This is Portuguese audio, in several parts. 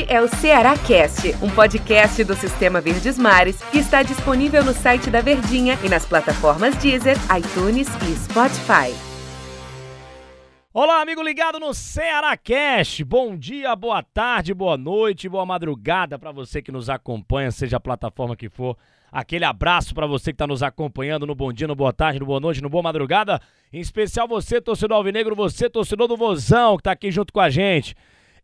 Este é o Ceará Cast, um podcast do Sistema Verdes Mares que está disponível no site da Verdinha e nas plataformas Deezer, iTunes e Spotify. Olá, amigo ligado no Ceará Cast. Bom dia, boa tarde, boa noite, boa madrugada para você que nos acompanha, seja a plataforma que for. Aquele abraço para você que está nos acompanhando no Bom Dia, no Boa Tarde, no Boa Noite, no Boa Madrugada. Em especial você, torcedor alvinegro, você, torcedor do Vozão, que está aqui junto com a gente.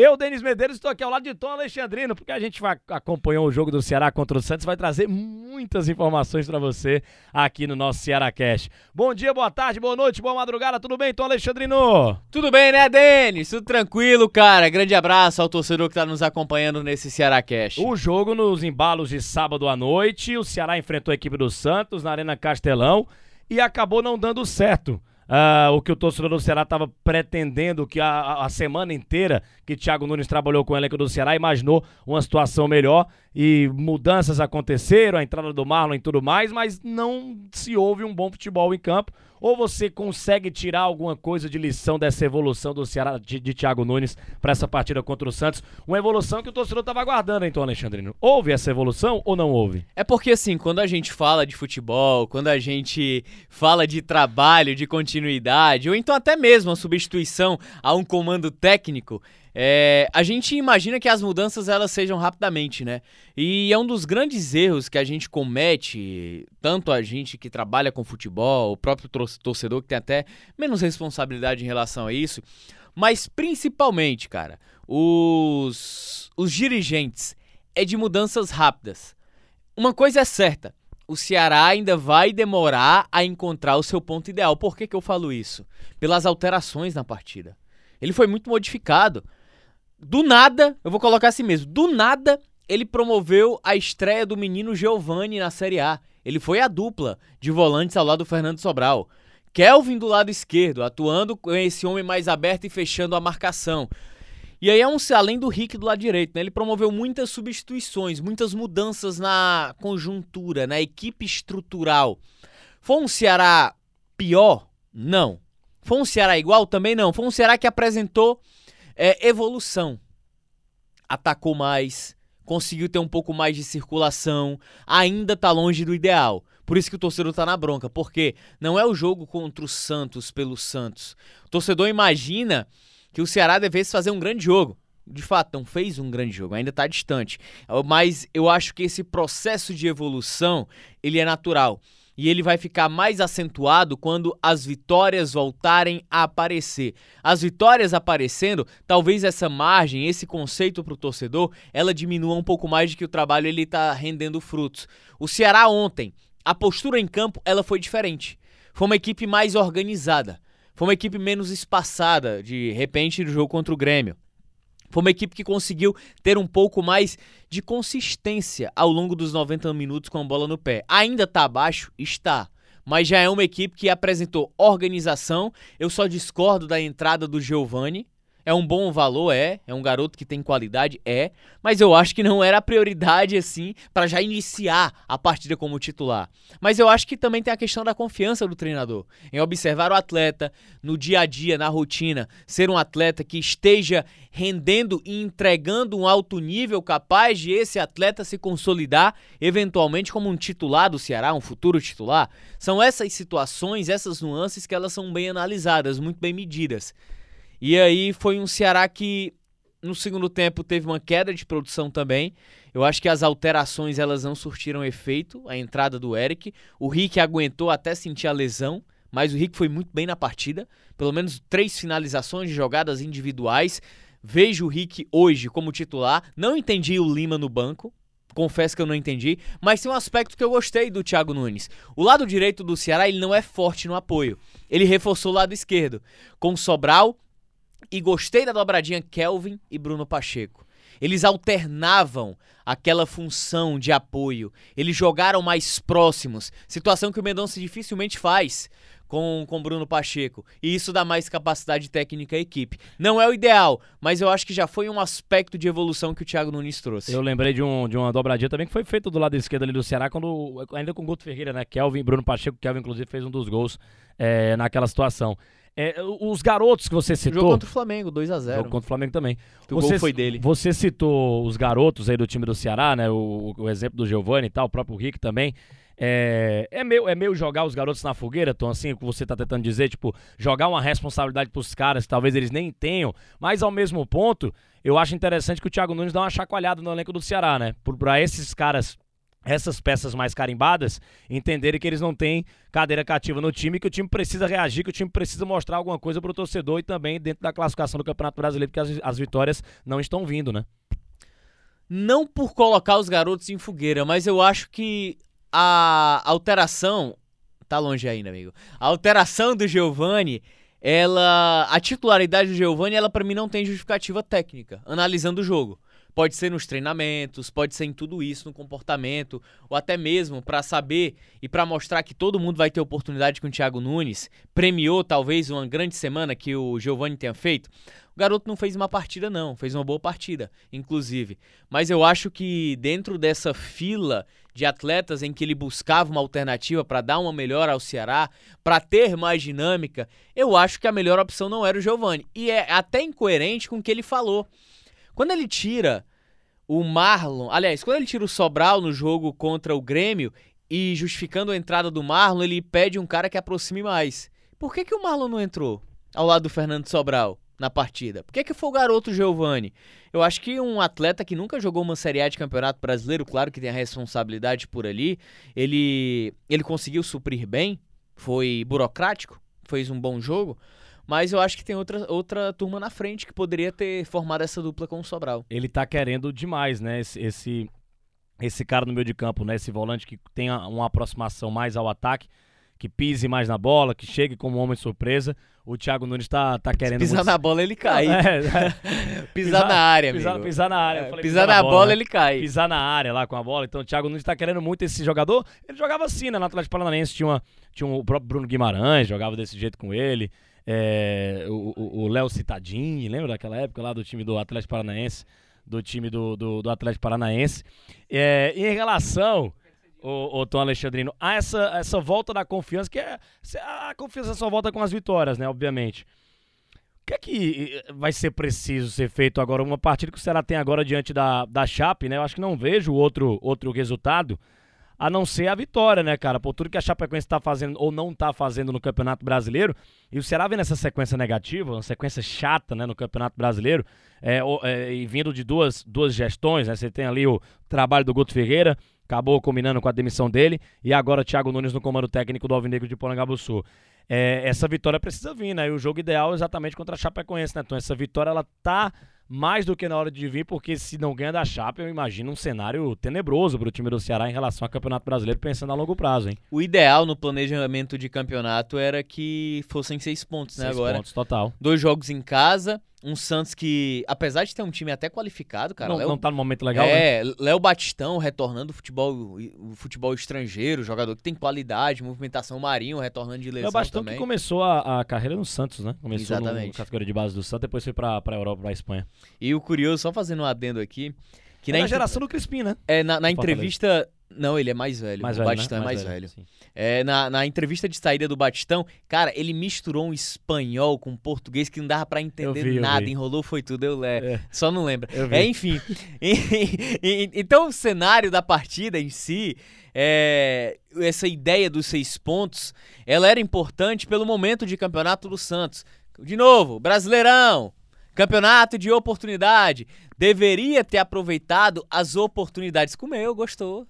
Eu, Denis Medeiros, estou aqui ao lado de Tom Alexandrino, porque a gente vai, acompanhou o jogo do Ceará contra o Santos, vai trazer muitas informações para você aqui no nosso Ceará Cash. Bom dia, boa tarde, boa noite, boa madrugada, tudo bem, Tom Alexandrino? Tudo bem, né, Denis? Tudo tranquilo, cara. Grande abraço ao torcedor que está nos acompanhando nesse Ceará Cash. O jogo nos embalos de sábado à noite, o Ceará enfrentou a equipe do Santos na Arena Castelão e acabou não dando certo. Uh, o que o torcedor do Ceará estava pretendendo que a, a, semana inteira que Thiago Nunes trabalhou com o elenco do Ceará imaginou uma situação melhor e mudanças aconteceram, a entrada do Marlon e tudo mais, mas não se houve um bom futebol em campo. Ou você consegue tirar alguma coisa de lição dessa evolução do Ceará de, de Thiago Nunes para essa partida contra o Santos? Uma evolução que o torcedor estava aguardando, então, Alexandrino. Houve essa evolução ou não houve? É porque, assim, quando a gente fala de futebol, quando a gente fala de trabalho, de continuidade, ou então até mesmo a substituição a um comando técnico, é, a gente imagina que as mudanças elas sejam rapidamente, né? E é um dos grandes erros que a gente comete, tanto a gente que trabalha com futebol, o próprio torcedor que tem até menos responsabilidade em relação a isso, mas principalmente, cara, os, os dirigentes é de mudanças rápidas. Uma coisa é certa, o Ceará ainda vai demorar a encontrar o seu ponto ideal. Por que, que eu falo isso? Pelas alterações na partida. Ele foi muito modificado do nada, eu vou colocar assim mesmo, do nada ele promoveu a estreia do menino Giovani na Série A. Ele foi a dupla de volantes ao lado do Fernando Sobral. Kelvin do lado esquerdo, atuando com esse homem mais aberto e fechando a marcação. E aí é um além do Rick do lado direito, né? Ele promoveu muitas substituições, muitas mudanças na conjuntura, na equipe estrutural. Foi um Ceará pior? Não. Foi um Ceará igual? Também não. Foi um Ceará que apresentou é, evolução. Atacou mais, conseguiu ter um pouco mais de circulação, ainda tá longe do ideal. Por isso que o torcedor tá na bronca, porque não é o jogo contra o Santos pelo Santos. O torcedor imagina que o Ceará devesse fazer um grande jogo. De fato, não fez um grande jogo, ainda está distante. Mas eu acho que esse processo de evolução, ele é natural e ele vai ficar mais acentuado quando as vitórias voltarem a aparecer. As vitórias aparecendo, talvez essa margem, esse conceito para o torcedor, ela diminua um pouco mais de que o trabalho ele está rendendo frutos. O Ceará ontem, a postura em campo, ela foi diferente. Foi uma equipe mais organizada. Foi uma equipe menos espaçada, de repente, do jogo contra o Grêmio. Foi uma equipe que conseguiu ter um pouco mais de consistência ao longo dos 90 minutos com a bola no pé. Ainda está abaixo? Está. Mas já é uma equipe que apresentou organização. Eu só discordo da entrada do Giovani. É um bom valor, é. É um garoto que tem qualidade, é. Mas eu acho que não era a prioridade, assim, para já iniciar a partida como titular. Mas eu acho que também tem a questão da confiança do treinador. Em observar o atleta no dia a dia, na rotina. Ser um atleta que esteja rendendo e entregando um alto nível capaz de esse atleta se consolidar eventualmente como um titular do Ceará, um futuro titular. São essas situações, essas nuances que elas são bem analisadas, muito bem medidas. E aí foi um Ceará que no segundo tempo teve uma queda de produção também. Eu acho que as alterações elas não surtiram efeito. A entrada do Eric, o Rick aguentou até sentir a lesão, mas o Rick foi muito bem na partida. Pelo menos três finalizações de jogadas individuais. Vejo o Rick hoje como titular. Não entendi o Lima no banco. Confesso que eu não entendi, mas tem um aspecto que eu gostei do Thiago Nunes. O lado direito do Ceará ele não é forte no apoio. Ele reforçou o lado esquerdo com Sobral e gostei da dobradinha Kelvin e Bruno Pacheco. Eles alternavam aquela função de apoio. Eles jogaram mais próximos, situação que o Mendonça dificilmente faz com com Bruno Pacheco. E isso dá mais capacidade técnica à equipe. Não é o ideal, mas eu acho que já foi um aspecto de evolução que o Thiago Nunes trouxe. Eu lembrei de, um, de uma dobradinha também que foi feita do lado esquerdo ali do Ceará, quando ainda com o Guto Ferreira, né? Kelvin, Bruno Pacheco, Kelvin inclusive fez um dos gols é, naquela situação. É, os garotos que você citou. Jogo contra o Flamengo, 2 a 0 Jogo contra o Flamengo também. O você, gol foi dele. Você citou os garotos aí do time do Ceará, né? O, o exemplo do Giovani e tal, o próprio Rick também. É, é, meio, é meio jogar os garotos na fogueira, Tom, assim, o que você tá tentando dizer, tipo, jogar uma responsabilidade pros caras que talvez eles nem tenham, mas ao mesmo ponto, eu acho interessante que o Thiago Nunes dá uma chacoalhada no elenco do Ceará, né? Por, pra esses caras essas peças mais carimbadas entenderem que eles não têm cadeira cativa no time, que o time precisa reagir, que o time precisa mostrar alguma coisa para o torcedor e também dentro da classificação do Campeonato Brasileiro, porque as, as vitórias não estão vindo, né? Não por colocar os garotos em fogueira, mas eu acho que a alteração. Tá longe ainda, amigo. A alteração do Giovani, ela. A titularidade do Giovani, ela para mim não tem justificativa técnica, analisando o jogo. Pode ser nos treinamentos, pode ser em tudo isso, no comportamento, ou até mesmo para saber e para mostrar que todo mundo vai ter oportunidade com o Thiago Nunes. Premiou talvez uma grande semana que o Giovani tenha feito. O garoto não fez uma partida, não, fez uma boa partida, inclusive. Mas eu acho que dentro dessa fila de atletas em que ele buscava uma alternativa para dar uma melhor ao Ceará, para ter mais dinâmica, eu acho que a melhor opção não era o Giovani. E é até incoerente com o que ele falou. Quando ele tira o Marlon, aliás, quando ele tira o Sobral no jogo contra o Grêmio e justificando a entrada do Marlon, ele pede um cara que aproxime mais. Por que, que o Marlon não entrou ao lado do Fernando Sobral na partida? Por que, que foi o garoto Giovani? Eu acho que um atleta que nunca jogou uma Série A de Campeonato Brasileiro, claro que tem a responsabilidade por ali, ele, ele conseguiu suprir bem, foi burocrático, fez um bom jogo, mas eu acho que tem outra, outra turma na frente que poderia ter formado essa dupla com o Sobral. Ele tá querendo demais, né? Esse, esse, esse cara no meio de campo, né? Esse volante que tenha uma aproximação mais ao ataque, que pise mais na bola, que chegue como homem de surpresa. O Thiago Nunes tá, tá querendo. Se pisar muito... na bola, ele cai. É, é. pisar, pisar, na área, pisar. Pisar na área. É, pisar, pisar, na, bola, bola né? ele cai. Pisar na área lá com a bola. Então o Thiago Nunes tá querendo muito esse jogador. Ele jogava assim, né? No Atlético Paranaense tinha, uma, tinha um, o próprio Bruno Guimarães, jogava desse jeito com ele. É, o Léo Citadini, lembra daquela época lá do time do Atlético Paranaense? Do time do, do, do Atlético Paranaense. É, em relação, o, o Tom Alexandrino, a essa, essa volta da confiança, que é. A confiança só volta com as vitórias, né? Obviamente. O que é que vai ser preciso ser feito agora? Uma partida que o Ceará tem agora diante da, da Chape, né? Eu acho que não vejo outro, outro resultado a não ser a vitória, né, cara? Por tudo que a Chapecoense está fazendo ou não está fazendo no Campeonato Brasileiro. E o Ceará vem nessa sequência negativa, uma sequência chata, né, no Campeonato Brasileiro, é, é, e vindo de duas, duas gestões, né? Você tem ali o trabalho do Guto Ferreira, acabou combinando com a demissão dele, e agora o Thiago Nunes no comando técnico do Alvinegro de Porangabuçu. É, essa vitória precisa vir, né? E o jogo ideal é exatamente contra a Chapecoense, né? Então essa vitória, ela tá mais do que na hora de vir, porque se não ganha da Chape, eu imagino um cenário tenebroso para o time do Ceará em relação ao Campeonato Brasileiro, pensando a longo prazo, hein? O ideal no planejamento de campeonato era que fossem seis pontos, né? Seis Agora, pontos, total. Dois jogos em casa, um Santos que, apesar de ter um time até qualificado, cara. Não, Léo, não tá no momento legal, É, né? Léo Batistão retornando o futebol, o futebol estrangeiro, jogador que tem qualidade, movimentação marinho, retornando de lesão Léo Batistão também. que começou a, a, carreira no Santos, né? Começou Exatamente. no categoria de base do Santos, depois foi pra, pra Europa, pra Espanha. E o curioso, só fazendo um adendo aqui, que é na, na geração do Crispim, né? é, na, na entrevista... Não, ele é mais velho. Mais o velho, Batistão né? é mais velho. sim. É, na, na entrevista de saída do Batistão, cara, ele misturou um espanhol com português que não dava pra entender vi, nada, enrolou foi tudo, eu é, É. só não vi. É, enfim. Então o cenário da partida em si, é, essa ideia dos seis pontos, ela era importante pelo momento de campeonato do Santos. De novo, Brasileirão, campeonato de oportunidade. Deveria ter aproveitado as oportunidades. Comeu, gostou.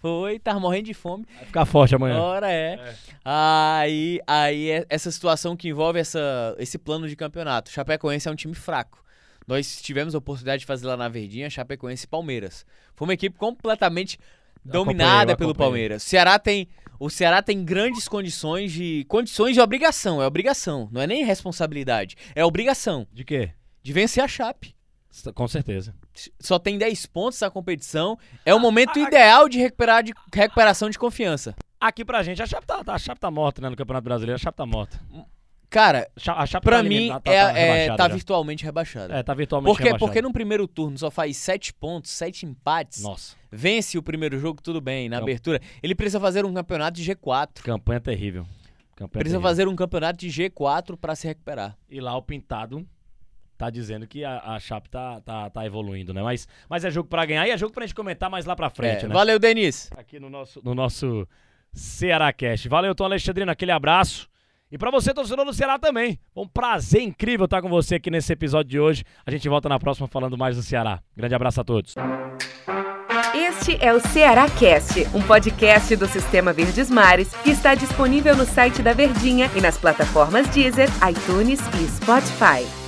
Foi, tava morrendo de fome. Vai ficar forte amanhã. Ora é. Aí, aí é essa situação que envolve essa, esse plano de campeonato. Chapecoense é um time fraco. Nós tivemos a oportunidade de fazer lá na Verdinha, Chapecoense e Palmeiras. Foi uma equipe completamente dominada pelo. Palmeiras. O Ceará tem o Ceará tem grandes condições de condições de obrigação, é obrigação, não é nem responsabilidade, é obrigação De quê? de vencer a Chape. Com certeza. Só tem 10 pontos na competição. É o momento ideal de recuperar de recuperação de confiança. Aqui pra gente, a Chape tá, tá- a Chape tá morta, né? No Campeonato Brasileiro, a Chape tá morta. Cara, A Cha- A Chape Pra tá mim, elimina- tá, é, tá é, rebaixada tá virtualmente rebaixado. É, tá virtualmente Por quê? rebaixada. Porque no primeiro turno só faz 7 pontos, 7 empates. Nossa, Vence o primeiro jogo, tudo bem, na Não. abertura. Ele precisa fazer um campeonato de G4. campanha terrível. Campanha Precisa terrível. fazer um campeonato de G4 pra se recuperar. E lá o Pintado tá dizendo que a, a Chape tá, tá, tá evoluindo, né? Mas, mas é jogo pra ganhar e é jogo pra gente comentar mais lá pra frente, É, né? Valeu, Denis. Aqui no nosso, no nosso Ceará Cast. Valeu, Tom Alexandrino, aquele abraço. E pra você, torcedor do Ceará também. Foi um prazer incrível estar com você aqui nesse episódio de hoje. A gente volta na próxima falando mais do Ceará. Grande abraço a todos. Este é o Ceará Cast, um podcast do Sistema Verdes Mares que está disponível no site da Verdinha e nas plataformas Deezer, iTunes e Spotify.